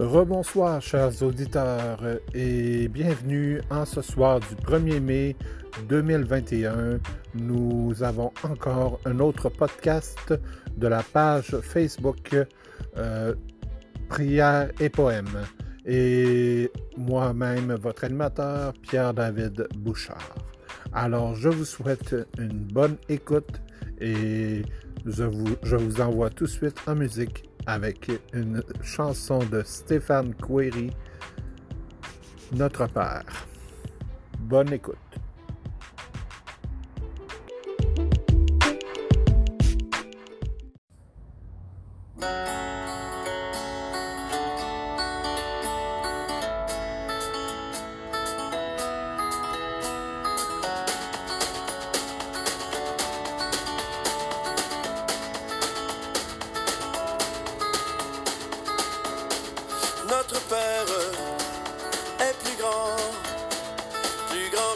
Rebonsoir, chers auditeurs, et bienvenue en ce soir du 1er mai 2021. Nous avons encore un autre podcast de la page Facebook euh, et Poèmes. Et moi-même, votre animateur, Pierre-David Bouchard. Alors, je vous souhaite une bonne écoute et je vous, je vous envoie tout de suite en musique avec une chanson de Stéphane Couéry, Notre Père. Bonne écoute.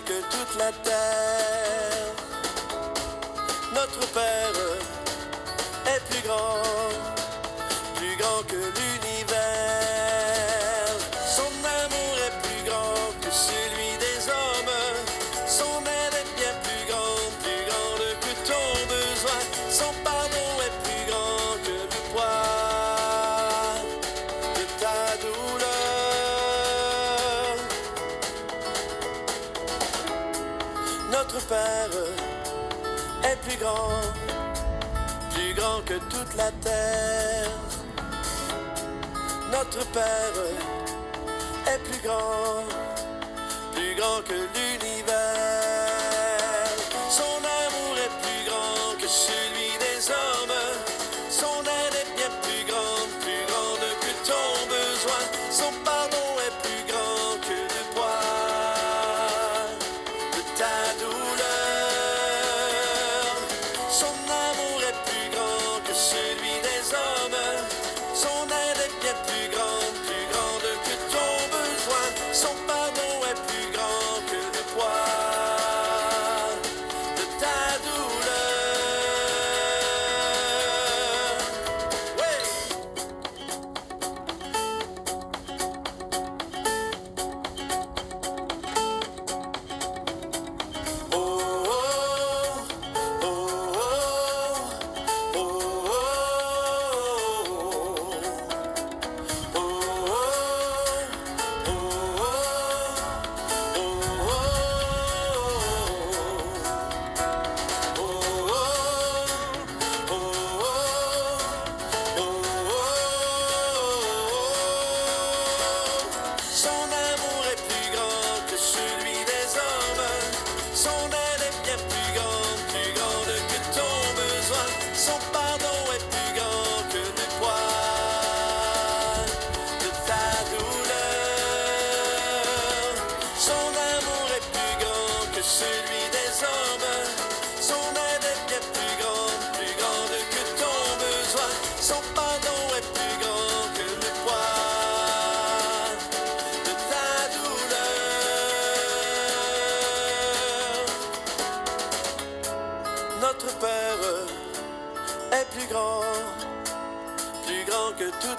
Que toute la terre. Notre Père est plus grand, que toute la terre. Notre Père est plus grand, plus grand que l'univers.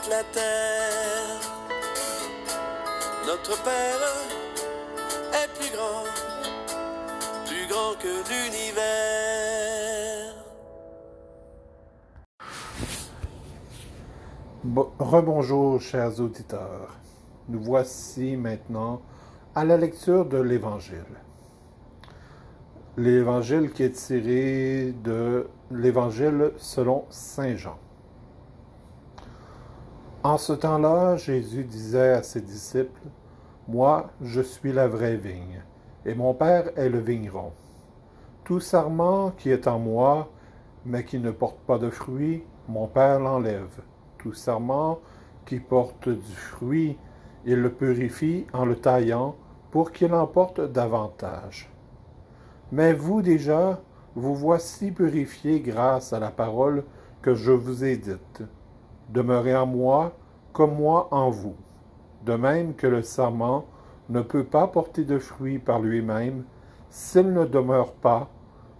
La terre. Notre Père est plus grand, plus grand que l'univers. Bo- Rebonjour, chers auditeurs. Nous voici maintenant à la lecture de l'Évangile. L'Évangile qui est tiré de l'Évangile selon Saint Jean. En ce temps-là, Jésus disait à ses disciples, Moi, je suis la vraie vigne, et mon Père est le vigneron. Tout sarment qui est en moi, mais qui ne porte pas de fruit, mon Père l'enlève. Tout sarment qui porte du fruit, il le purifie en le taillant pour qu'il en porte davantage. Mais vous déjà, vous voici purifiés grâce à la parole que je vous ai dite. Demeurez en moi comme moi en vous. De même que le sarment ne peut pas porter de fruit par lui-même s'il ne demeure pas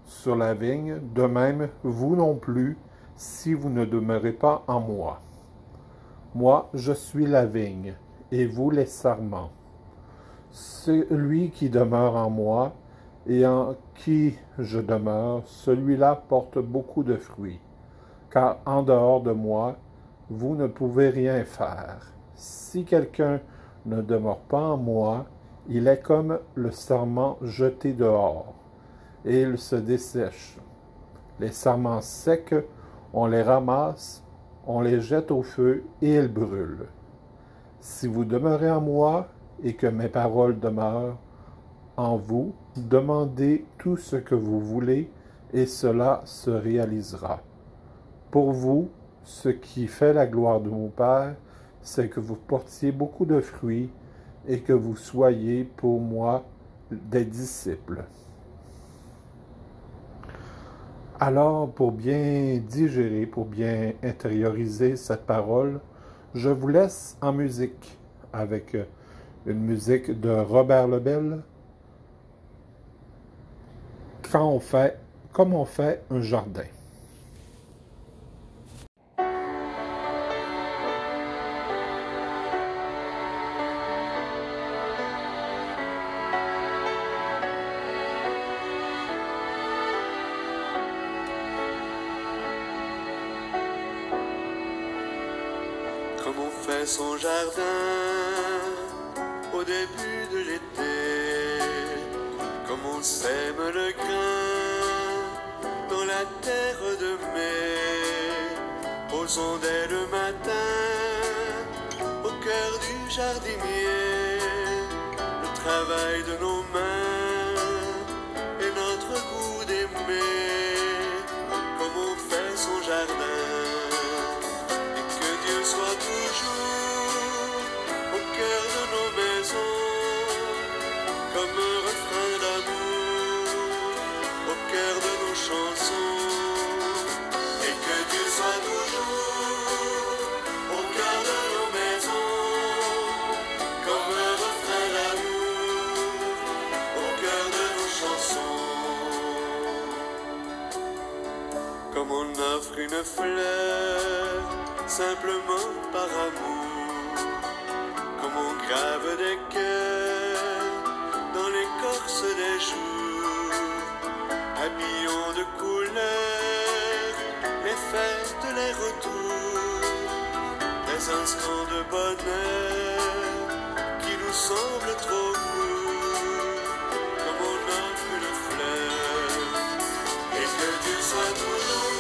sur la vigne, de même vous non plus si vous ne demeurez pas en moi. Moi, je suis la vigne, et vous les sarments. Celui qui demeure en moi, et en qui je demeure, celui-là porte beaucoup de fruits, car en dehors de moi, vous ne pouvez rien faire. Si quelqu'un ne demeure pas en moi, il est comme le sarment jeté dehors, et il se dessèche. Les sarments secs, on les ramasse, on les jette au feu, et ils brûlent. Si vous demeurez en moi, et que mes paroles demeurent en vous, demandez tout ce que vous voulez, et cela se réalisera. Pour vous, ce qui fait la gloire de mon Père, c'est que vous portiez beaucoup de fruits et que vous soyez pour moi des disciples. Alors, pour bien digérer, pour bien intérioriser cette parole, je vous laisse en musique avec une musique de Robert Lebel. Comme on fait un jardin. Son jardin. Au début de l'été, comme on sème le grain dans la terre de mai, posons dès le matin au cœur du jardinier le travail de nos au cœur de nos maisons, comme un refrain d'amour au cœur de nos chansons. Et que Dieu soit toujours au cœur de nos maisons, comme un refrain d'amour au cœur de nos chansons. Comme on offre une fleur simplement par amour, comme on grave des cœurs dans l'écorce des jours, habillons de couleurs les fêtes, les retours, les instants de bonheur qui nous semblent trop courts, comme on offre une fleur. Et que Dieu soit toujours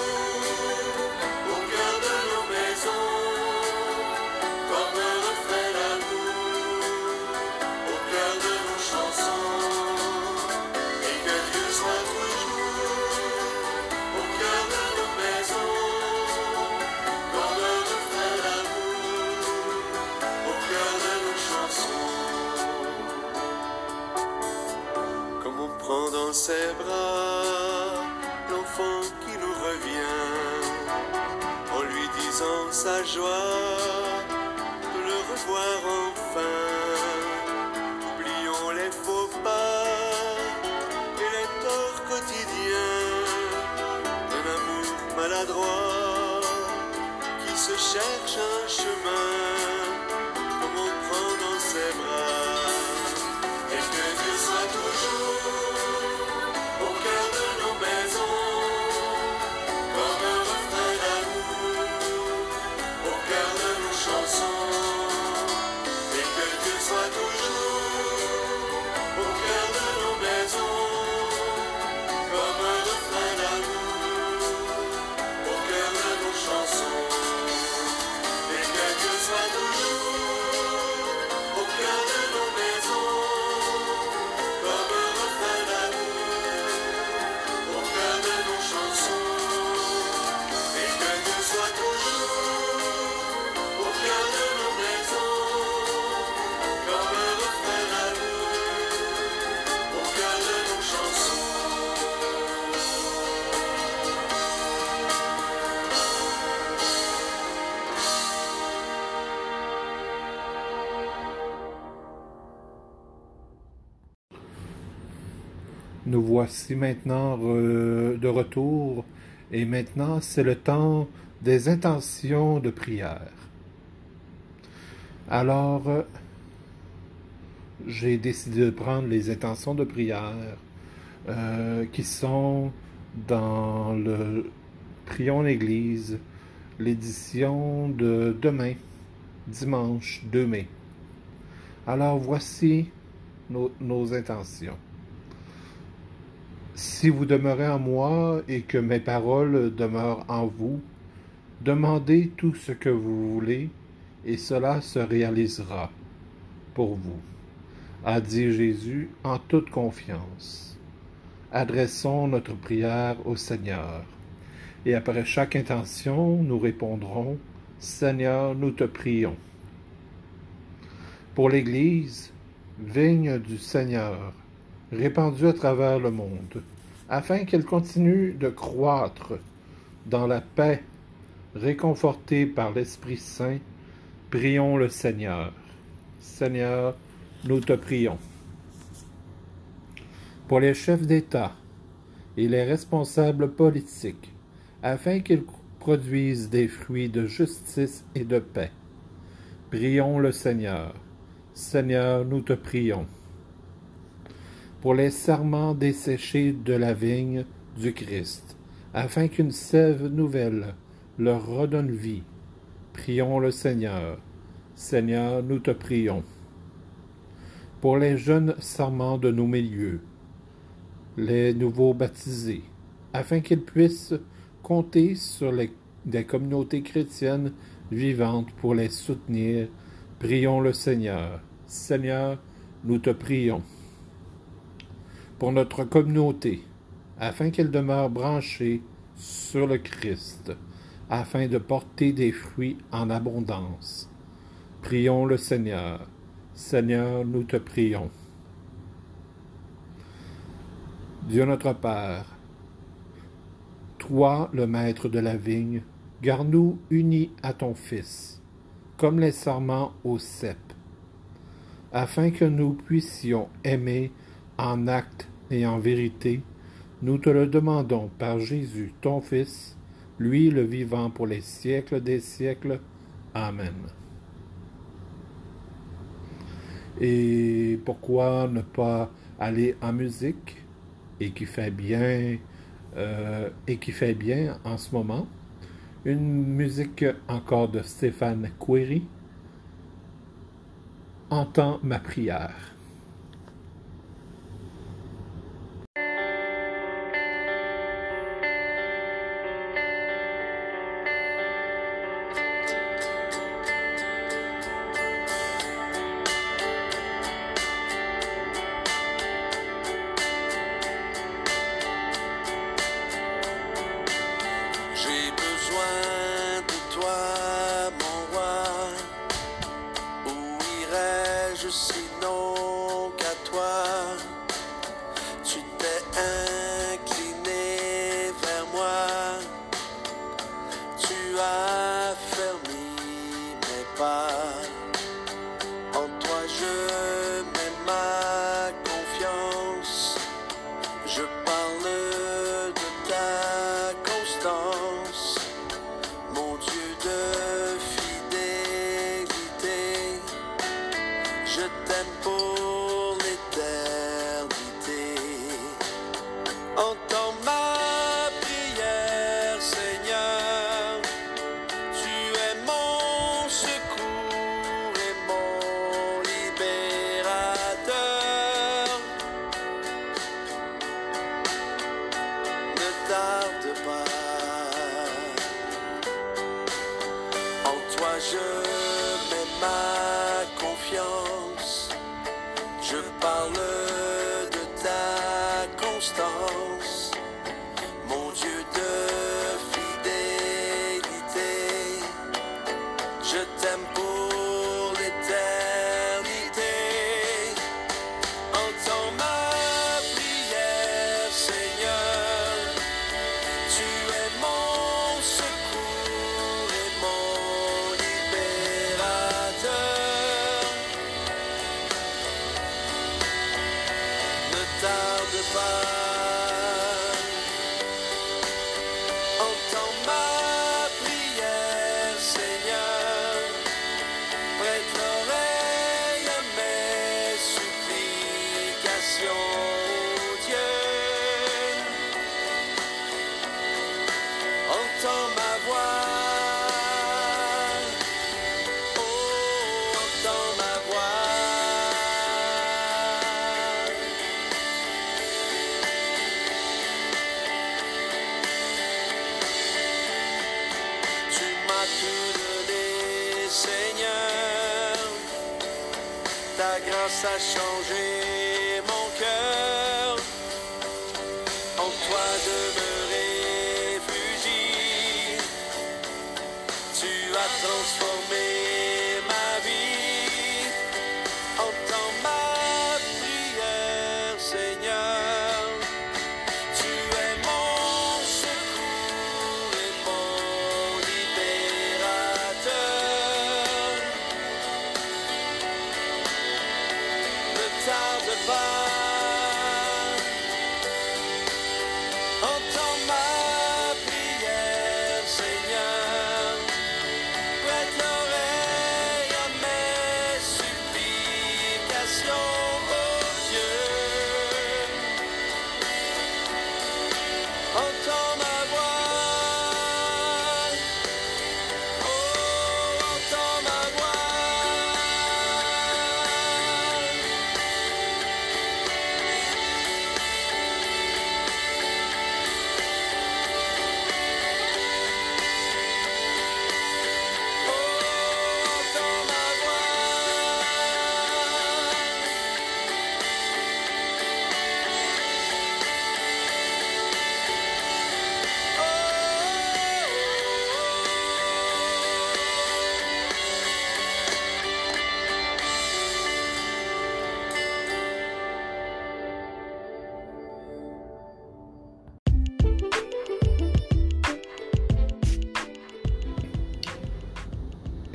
sa joie de le revoir enfin. Oublions les faux pas et les torts quotidiens d'un amour maladroit qui se cherche un chemin, comme on prend dans ses bras. Voici maintenant re- de retour et maintenant c'est le temps des intentions de prière. Alors, euh, j'ai décidé de prendre les intentions de prière euh, qui sont dans le Prions l'Église, l'édition de demain, dimanche 2 mai. Alors voici nos intentions. Si vous demeurez en moi et que mes paroles demeurent en vous, demandez tout ce que vous voulez et cela se réalisera pour vous, a dit Jésus en toute confiance. Adressons notre prière au Seigneur. Et après chaque intention, nous répondrons, Seigneur, nous te prions. Pour l'Église, vigne du Seigneur, répandue à travers le monde, afin qu'elle continue de croître dans la paix, réconfortée par l'Esprit Saint, prions le Seigneur. Seigneur, nous te prions. Pour les chefs d'État et les responsables politiques, afin qu'ils produisent des fruits de justice et de paix. Prions le Seigneur. Seigneur, nous te prions pour les serments desséchés de la vigne du Christ, afin qu'une sève nouvelle leur redonne vie. Prions le Seigneur. Seigneur, nous te prions. Pour les jeunes serments de nos milieux, les nouveaux baptisés, afin qu'ils puissent compter sur les, des communautés chrétiennes vivantes pour les soutenir, prions le Seigneur. Seigneur, nous te prions pour notre communauté, afin qu'elle demeure branchée sur le Christ, afin de porter des fruits en abondance. Prions le Seigneur. Seigneur, nous te prions. Dieu notre Père, toi, le maître de la vigne, garde-nous unis à ton Fils, comme les serments au cep, afin que nous puissions aimer en acte et en vérité, nous te le demandons par Jésus, ton Fils, lui le vivant pour les siècles des siècles. Amen. Et pourquoi ne pas aller en musique et qui fait bien euh, en ce moment? Une musique encore de Stéphane Couéry Entends ma prière. Entends ma voix.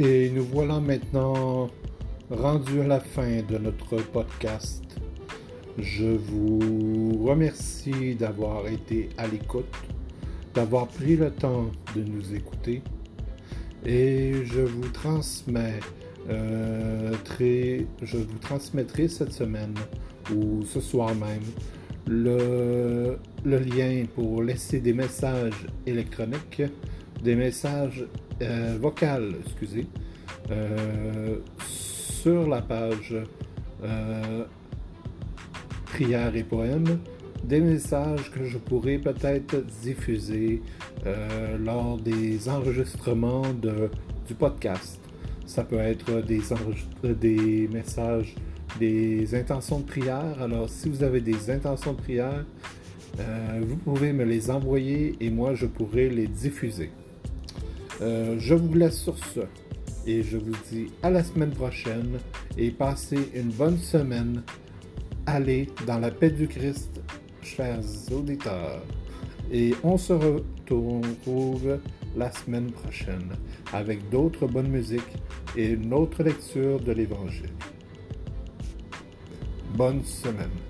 Et nous voilà maintenant rendus à la fin de notre podcast. Je vous remercie d'avoir été à l'écoute, d'avoir pris le temps de nous écouter. Et je vous transmets, euh, très- je vous transmettrai cette semaine ou ce soir même le, le lien pour laisser des messages électroniques, des messages euh, vocaux, excusez, euh, sur la page euh, prières et poèmes, des messages que je pourrais peut-être diffuser euh, lors des enregistrements du podcast. Ça peut être des, messages, des intentions de prière. Alors, si vous avez des intentions de prière, vous pouvez me les envoyer et moi, je pourrai les diffuser. Euh, je vous laisse sur ce et je vous dis à la semaine prochaine et passez une bonne semaine. Allez dans la paix du Christ, chers auditeurs. Et on se retrouve la semaine prochaine avec d'autres bonnes musiques et une autre lecture de l'Évangile. Bonne semaine.